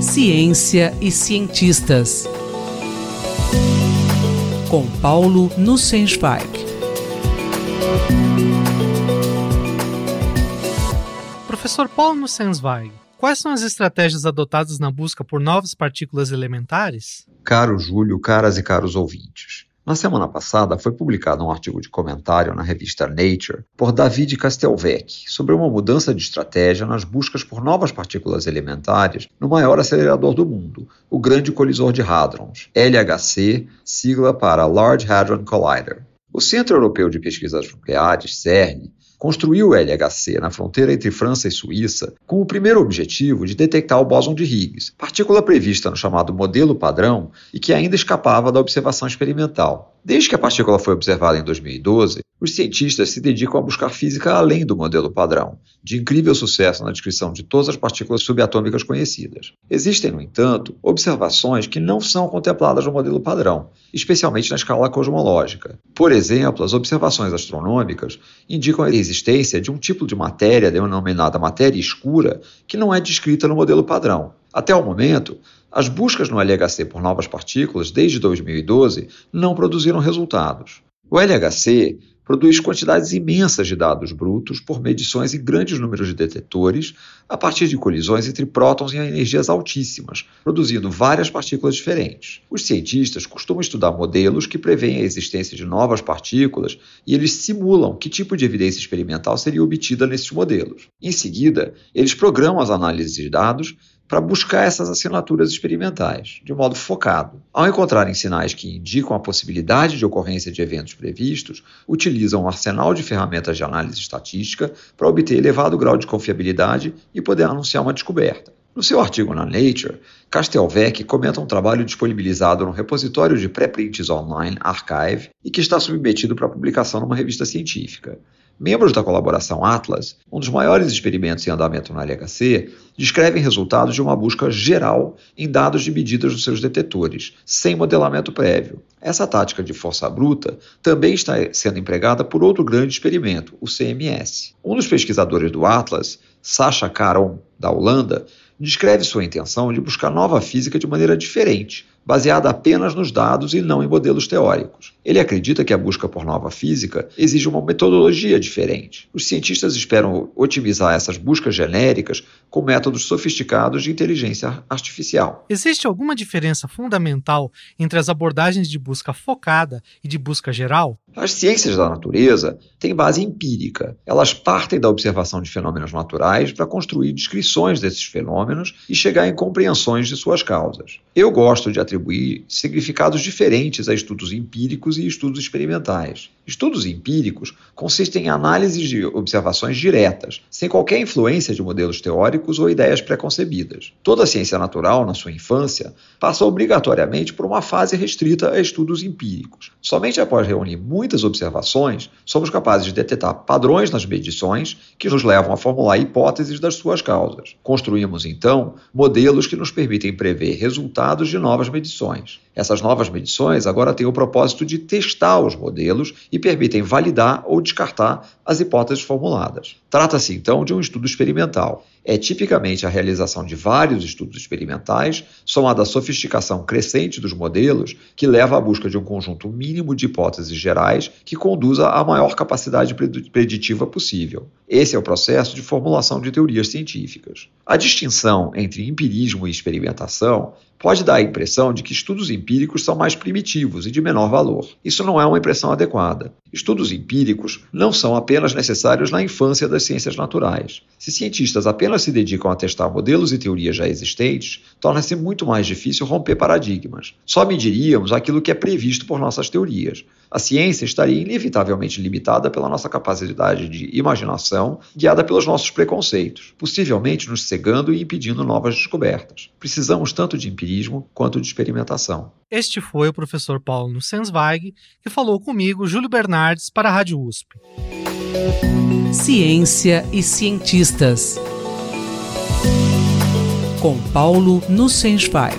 Ciência e cientistas. Com Paulo Nussensweig. Professor Paulo Nussensweig, quais são as estratégias adotadas na busca por novas partículas elementares? Caro Júlio, caras e caros ouvintes. Na semana passada foi publicado um artigo de comentário na revista Nature por David Castelvec sobre uma mudança de estratégia nas buscas por novas partículas elementares no maior acelerador do mundo, o Grande Colisor de Hadrons, LHC, sigla para Large Hadron Collider. O Centro Europeu de Pesquisas Nucleares, CERN, construiu o LHC na fronteira entre França e Suíça com o primeiro objetivo de detectar o bóson de Higgs, partícula prevista no chamado modelo padrão e que ainda escapava da observação experimental. Desde que a partícula foi observada em 2012, os cientistas se dedicam a buscar física além do modelo padrão, de incrível sucesso na descrição de todas as partículas subatômicas conhecidas. Existem, no entanto, observações que não são contempladas no modelo padrão, especialmente na escala cosmológica. Por exemplo, as observações astronômicas indicam a existência de um tipo de matéria denominada matéria escura que não é descrita no modelo padrão. Até o momento, as buscas no LHC por novas partículas desde 2012 não produziram resultados. O LHC produz quantidades imensas de dados brutos por medições em grandes números de detetores a partir de colisões entre prótons em energias altíssimas, produzindo várias partículas diferentes. Os cientistas costumam estudar modelos que preveem a existência de novas partículas e eles simulam que tipo de evidência experimental seria obtida nesses modelos. Em seguida, eles programam as análises de dados para buscar essas assinaturas experimentais, de modo focado. Ao encontrarem sinais que indicam a possibilidade de ocorrência de eventos previstos, utilizam um arsenal de ferramentas de análise estatística para obter elevado grau de confiabilidade e poder anunciar uma descoberta. No seu artigo na Nature, Castelvec comenta um trabalho disponibilizado no repositório de pré-prints online Archive e que está submetido para publicação numa revista científica. Membros da colaboração Atlas, um dos maiores experimentos em andamento no LHC, descrevem resultados de uma busca geral em dados de medidas dos seus detetores, sem modelamento prévio. Essa tática de força bruta também está sendo empregada por outro grande experimento, o CMS. Um dos pesquisadores do Atlas, Sacha Caron, da Holanda, descreve sua intenção de buscar nova física de maneira diferente, baseada apenas nos dados e não em modelos teóricos. Ele acredita que a busca por nova física exige uma metodologia diferente. Os cientistas esperam otimizar essas buscas genéricas com métodos sofisticados de inteligência artificial. Existe alguma diferença fundamental entre as abordagens de busca focada e de busca geral? As ciências da natureza têm base empírica. Elas partem da observação de fenômenos naturais para construir descrições desses fenômenos e chegar em compreensões de suas causas. Eu gosto de atribuir significados diferentes a estudos empíricos e estudos experimentais. Estudos empíricos consistem em análises de observações diretas, sem qualquer influência de modelos teóricos ou ideias preconcebidas. Toda ciência natural, na sua infância, passa obrigatoriamente por uma fase restrita a estudos empíricos. Somente após reunir muitas observações, somos capazes de detectar padrões nas medições que nos levam a formular hipóteses das suas causas. Construímos, então, modelos que nos permitem prever resultados de novas medições. Essas novas medições agora têm o propósito de testar os modelos e permitem validar ou descartar as hipóteses formuladas. Trata-se então de um estudo experimental. É tipicamente a realização de vários estudos experimentais, somada à sofisticação crescente dos modelos, que leva à busca de um conjunto mínimo de hipóteses gerais que conduza à maior capacidade preditiva possível. Esse é o processo de formulação de teorias científicas. A distinção entre empirismo e experimentação pode dar a impressão de que estudos empíricos são mais primitivos e de menor valor. Isso não é uma impressão adequada. Estudos empíricos não são apenas necessários na infância das ciências naturais. Se cientistas apenas se dedicam a testar modelos e teorias já existentes, torna-se muito mais difícil romper paradigmas. Só mediríamos aquilo que é previsto por nossas teorias. A ciência estaria inevitavelmente limitada pela nossa capacidade de imaginação, guiada pelos nossos preconceitos, possivelmente nos cegando e impedindo novas descobertas. Precisamos tanto de empirismo quanto de experimentação. Este foi o professor Paulo Nussensweig, que falou comigo, Júlio Bernardes, para a Rádio USP. Ciência e cientistas. Com Paulo Nussensweig.